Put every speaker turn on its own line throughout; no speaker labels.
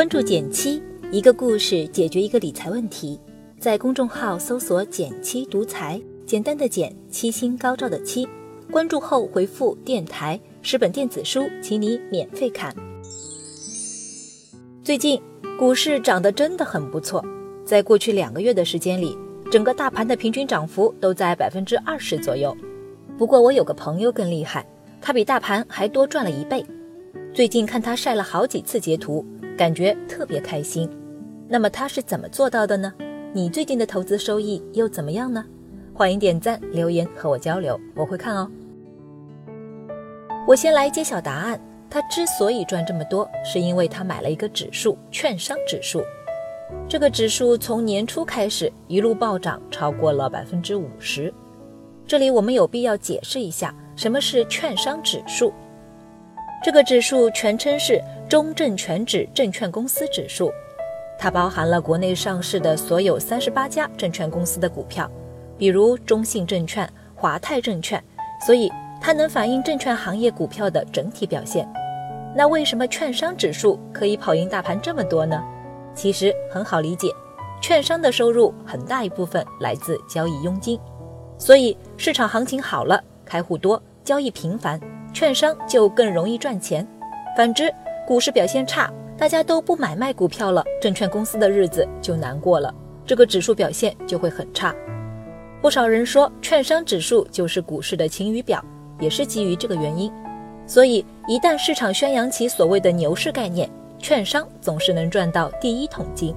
关注减七，一个故事解决一个理财问题。在公众号搜索“减七独裁，简单的减，七星高照的七。关注后回复“电台”，十本电子书，请你免费看。最近股市涨得真的很不错，在过去两个月的时间里，整个大盘的平均涨幅都在百分之二十左右。不过我有个朋友更厉害，他比大盘还多赚了一倍。最近看他晒了好几次截图，感觉特别开心。那么他是怎么做到的呢？你最近的投资收益又怎么样呢？欢迎点赞留言和我交流，我会看哦。我先来揭晓答案。他之所以赚这么多，是因为他买了一个指数——券商指数。这个指数从年初开始一路暴涨，超过了百分之五十。这里我们有必要解释一下，什么是券商指数。这个指数全称是中证全指证券公司指数。它包含了国内上市的所有三十八家证券公司的股票，比如中信证券、华泰证券，所以它能反映证券行业股票的整体表现。那为什么券商指数可以跑赢大盘这么多呢？其实很好理解，券商的收入很大一部分来自交易佣金，所以市场行情好了，开户多，交易频繁，券商就更容易赚钱。反之，股市表现差。大家都不买卖股票了，证券公司的日子就难过了，这个指数表现就会很差。不少人说，券商指数就是股市的晴雨表，也是基于这个原因。所以，一旦市场宣扬起所谓的牛市概念，券商总是能赚到第一桶金。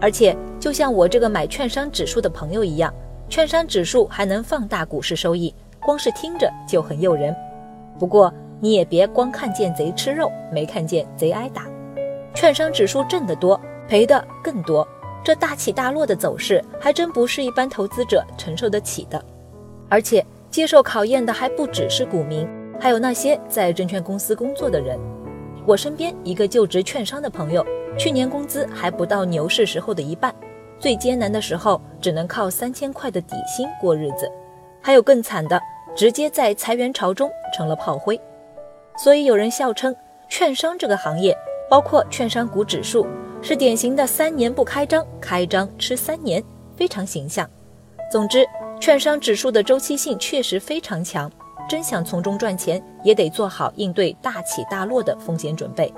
而且，就像我这个买券商指数的朋友一样，券商指数还能放大股市收益，光是听着就很诱人。不过，你也别光看见贼吃肉，没看见贼挨打。券商指数挣得多，赔的更多，这大起大落的走势还真不是一般投资者承受得起的。而且接受考验的还不只是股民，还有那些在证券公司工作的人。我身边一个就职券商的朋友，去年工资还不到牛市时候的一半，最艰难的时候只能靠三千块的底薪过日子。还有更惨的，直接在裁员潮中成了炮灰。所以有人笑称，券商这个行业。包括券商股指数是典型的三年不开张，开张吃三年，非常形象。总之，券商指数的周期性确实非常强，真想从中赚钱，也得做好应对大起大落的风险准备。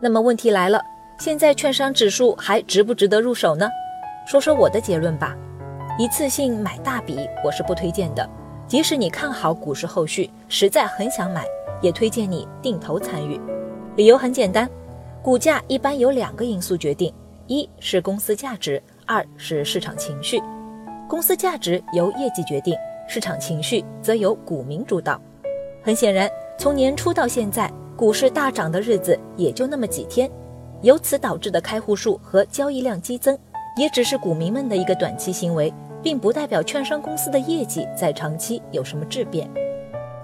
那么问题来了，现在券商指数还值不值得入手呢？说说我的结论吧，一次性买大笔我是不推荐的，即使你看好股市后续，实在很想买，也推荐你定投参与。理由很简单，股价一般由两个因素决定，一是公司价值，二是市场情绪。公司价值由业绩决定，市场情绪则由股民主导。很显然，从年初到现在，股市大涨的日子也就那么几天，由此导致的开户数和交易量激增，也只是股民们的一个短期行为，并不代表券商公司的业绩在长期有什么质变。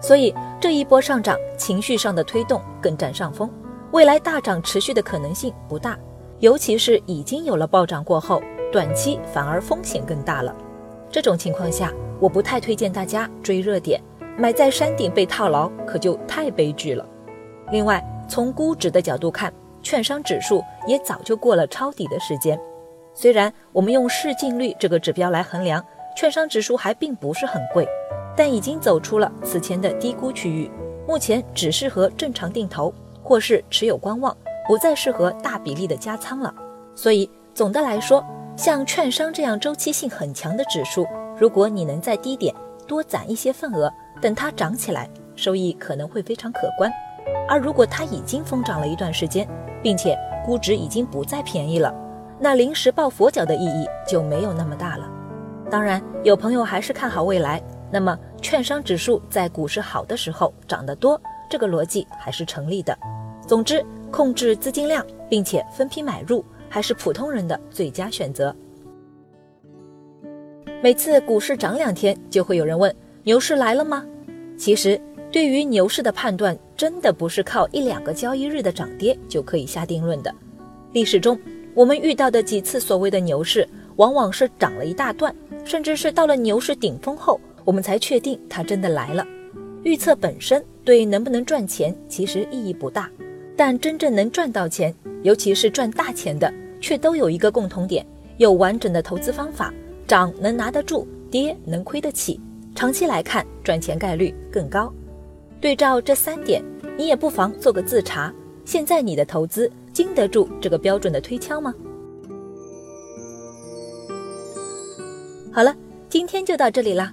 所以这一波上涨，情绪上的推动更占上风。未来大涨持续的可能性不大，尤其是已经有了暴涨过后，短期反而风险更大了。这种情况下，我不太推荐大家追热点，买在山顶被套牢，可就太悲剧了。另外，从估值的角度看，券商指数也早就过了抄底的时间。虽然我们用市净率这个指标来衡量，券商指数还并不是很贵，但已经走出了此前的低估区域，目前只适合正常定投。或是持有观望，不再适合大比例的加仓了。所以总的来说，像券商这样周期性很强的指数，如果你能在低点多攒一些份额，等它涨起来，收益可能会非常可观。而如果它已经疯涨了一段时间，并且估值已经不再便宜了，那临时抱佛脚的意义就没有那么大了。当然，有朋友还是看好未来，那么券商指数在股市好的时候涨得多，这个逻辑还是成立的。总之，控制资金量，并且分批买入，还是普通人的最佳选择。每次股市涨两天，就会有人问：牛市来了吗？其实，对于牛市的判断，真的不是靠一两个交易日的涨跌就可以下定论的。历史中，我们遇到的几次所谓的牛市，往往是涨了一大段，甚至是到了牛市顶峰后，我们才确定它真的来了。预测本身对能不能赚钱其实意义不大。但真正能赚到钱，尤其是赚大钱的，却都有一个共同点：有完整的投资方法，涨能拿得住，跌能亏得起，长期来看赚钱概率更高。对照这三点，你也不妨做个自查：现在你的投资经得住这个标准的推敲吗？好了，今天就到这里啦。